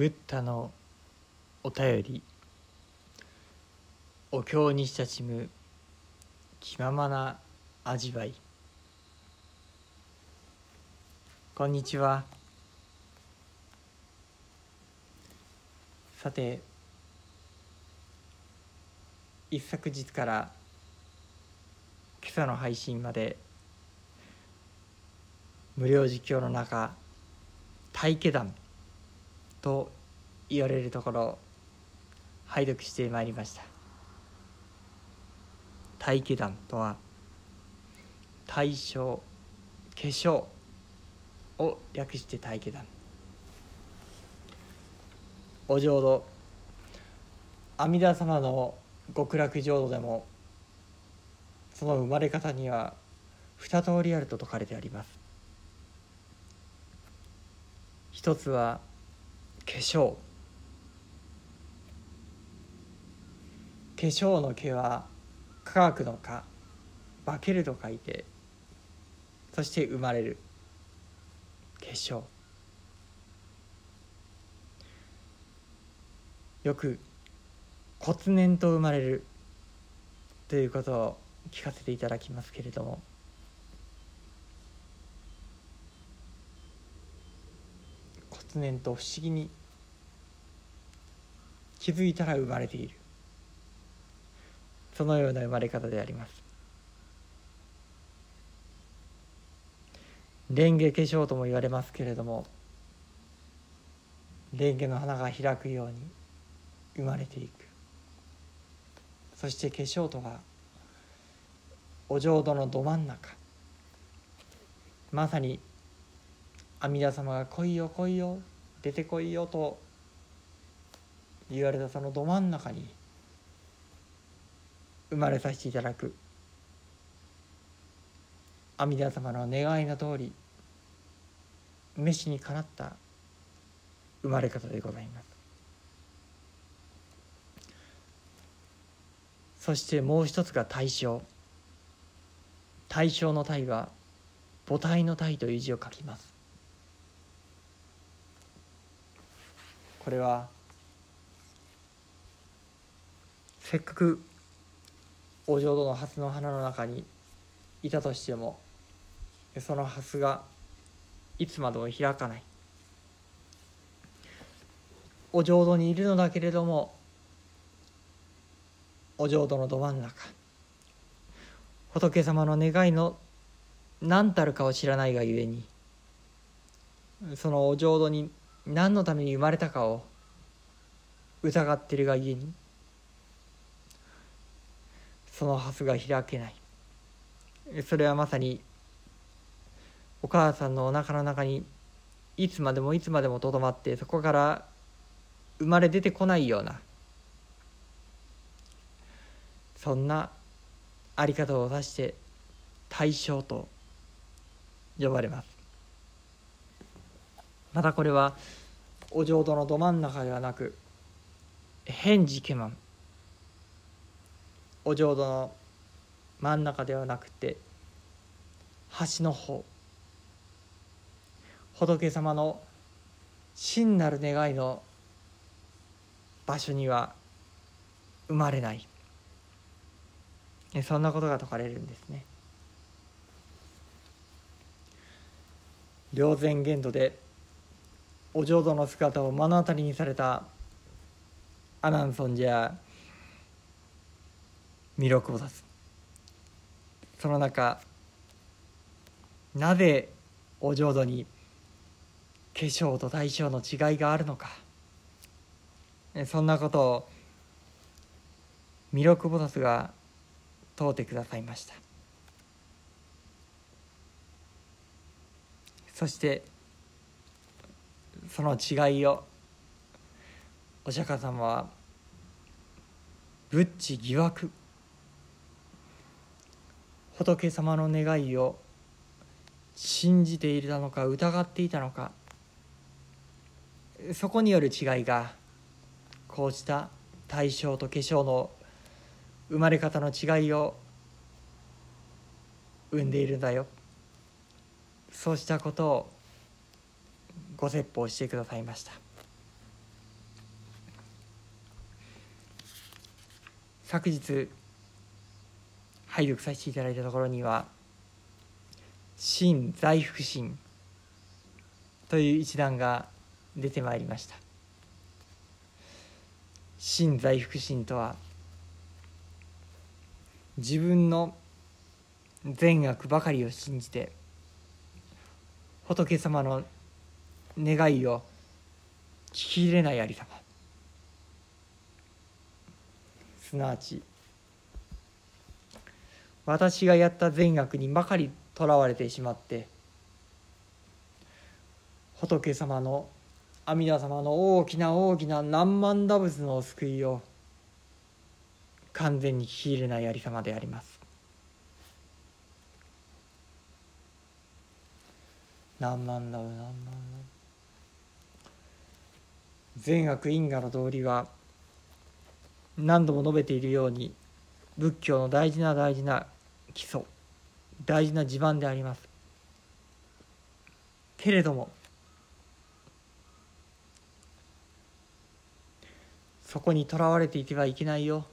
ブッダのお便りお経に親しむ気ままな味わい。こんにちは。さて一昨日から今朝の配信まで無料実況の中待下団と言われるところ拝読してまいりました。待下団とは対象化粧を略して待下団。お浄土阿弥陀様の極楽浄土でもその生まれ方には二通りあると説かれてあります。一つは化粧。化粧の毛は科学の科化けると書いてそして生まれる。化粧。よく骨年と生まれる。ということを聞かせていただきますけれども。骨年と不思議に気づいたら生まれている。そのような生まれ方であります。蓮華化粧とも言われますけれども蓮華の花が開くように生まれていく。そして化粧とはお浄土のど真ん中。まさに阿弥陀様が「来いよ来いよ出てこいよ」と言われたそのど真ん中に生まれさせていただく。阿弥陀様の願いの通り召しにかなった生まれ方でございます。そしてもう一つが対象対象の体は母体の体という字を書きます。これはせっかくお浄土の蓮の花の中にいたとしてもその蓮がいつまでも開かない。お浄土にいるのだけれどもお浄土のど真ん中。仏様の願いの何たるかを知らないがゆえにそのお浄土に何のために生まれたかを疑ってるがゆえにその蓮が開けない。それはまさにお母さんのおなかの中にいつまでもいつまでもとどまってそこから生まれ出てこないようなそんなあり方を指して対象と呼ばれます。またこれはお浄土のど真ん中ではなく返事家満お浄土の真ん中ではなくて端の方。仏様の真なる願いの場所には生まれない。そんなことが説かれるんですね。霊前言土でお浄土の姿を目の当たりにされた阿南尊者弥勒菩薩その中なぜお浄土に化粧と大小の違いがあるのか。そんなことを弥勒菩薩が問うてくださいました。そしてその違いをお釈迦様は仏地疑惑。仏様の願いを信じていたのか疑っていたのか。そこによる違いがこうした対象と化粧の生まれ方の違いを生んでいるんだよ。そうしたことをご説法してくださいました。昨日拝読させていただいたところには「新財福神」という一覧が出てまいりました。新財福神とは自分の善悪ばかりを信じて仏様の願いを聞き入れないありさま。すなわち私がやった善悪にばかりとらわれてしまって仏様の阿弥陀様の大きな大きな何万打仏の救いを完全に聞き入れないありさまであります。何万打仏何万打善悪因果の道理は何度も述べているように仏教の大事な大事な基礎大事な地盤であります。けれどもそこにとらわれていてはいけないよ。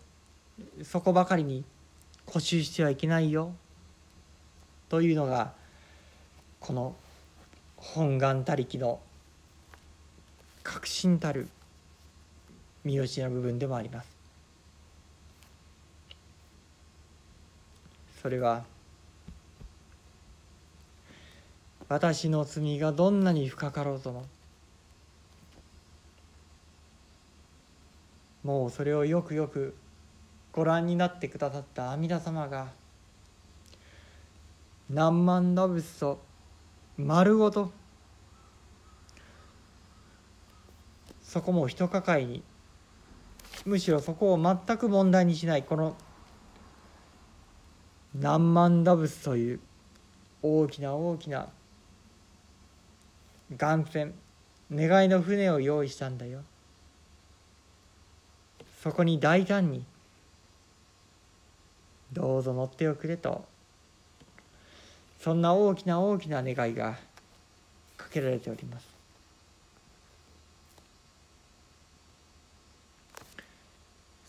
そこばかりに固執してはいけないよ。というのがこの本願他力の確信たる見教えの部分でもあります。それは私の罪がどんなに深かろうとももうそれをよくよくご覧になってくださった阿弥陀様が何万打仏と丸ごとそこも一抱えに。むしろそこを全く問題にしない。この何万打仏という大きな大きな岩船願いの船を用意したんだよ。そこに大胆に。どうぞ乗っておくれと。そんな大きな大きな願いがかけられております。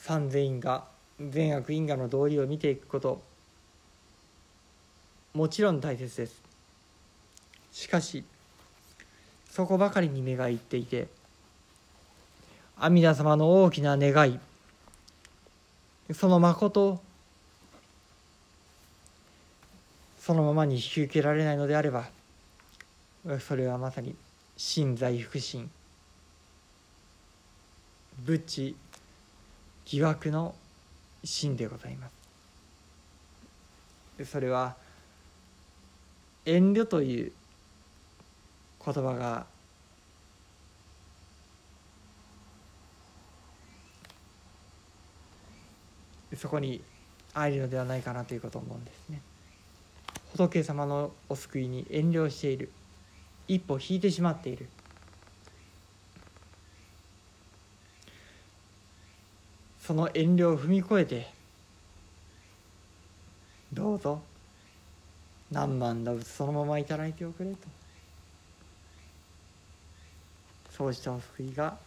三千因果善悪因果の道理を見ていくこと。もちろん大切です。しかしそこばかりに目がいっていて阿弥陀様の大きな願いその誠そのままに引き受けられないのであればそれはまさに心在福心仏地疑惑の心でございます。それは遠慮という言葉がそこにあるのではないかなということを思うんですね。仏様のお救いに遠慮している。一歩引いてしまっている。その遠慮を踏み越えてどうぞ何万打仏そのまま頂いておくれと。そうしたお救いが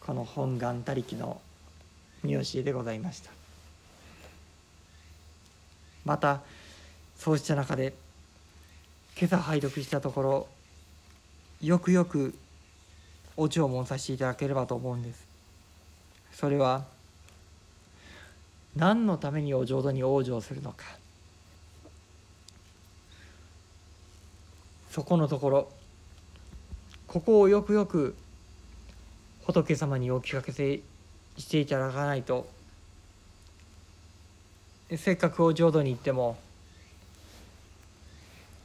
この本願他力の見教えでございました。またそうした中で今朝拝読したところよくよくお弔問させていただければと思うんです。それは何のためにお浄土に往生するのか。そこのところここをよくよく仏様にお聞かせしていただかないとせっかくお浄土に行っても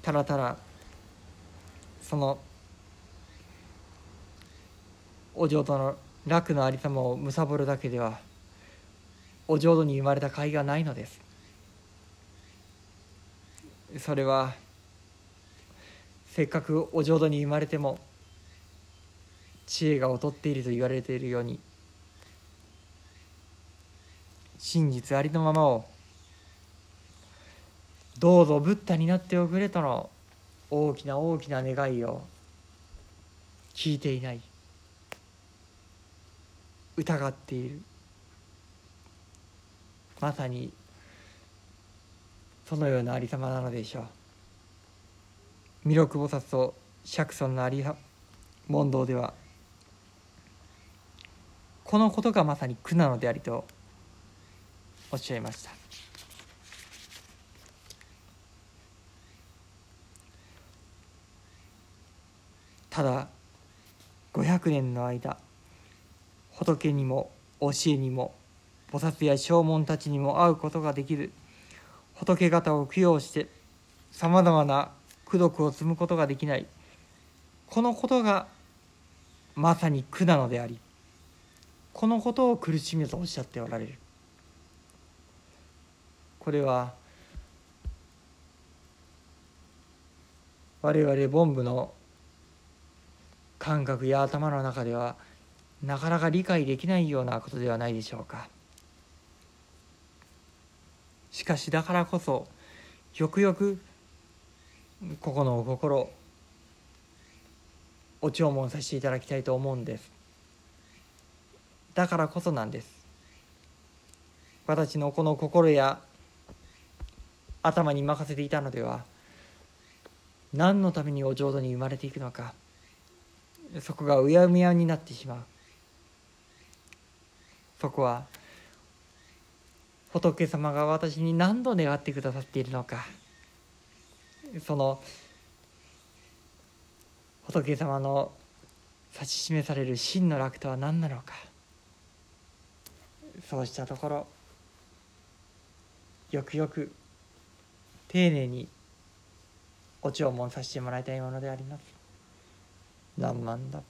ただただそのお浄土の楽のありさまを貪るだけではお浄土に生まれた甲斐がないのです。それはせっかくお浄土に生まれても知恵が劣っていると言われているように真実ありのままをどうぞブッダになっておくれとの大きな大きな願いを聞いていない。疑っている。まさにそのようなありさまなのでしょう。弥勒菩薩と釈尊のあり問答ではこのことがまさに苦なのでありとおっしゃいました。ただ500年の間仏にも教えにも菩薩や正門たちにも会うことができる。仏方を供養してさまざまな功徳を積むことができない。このことがまさに苦なのでありこのことを苦しみとおっしゃっておられる。これは我々凡夫の感覚や頭の中ではなかなか理解できないようなことではないでしょうか。しかしだからこそよくよくここのお心お弔問させていただきたいと思うんです。だからこそなんです。私のこの心や頭に任せていたのでは何のためにお浄土に生まれていくのかそこがうやむやになってしまう。そこは仏様が私に何度願ってくださっているのか。その仏様の指し示される真の楽とは何なのか。そうしたところよくよく丁寧にお弔問させてもらいたいものであります。何万だ。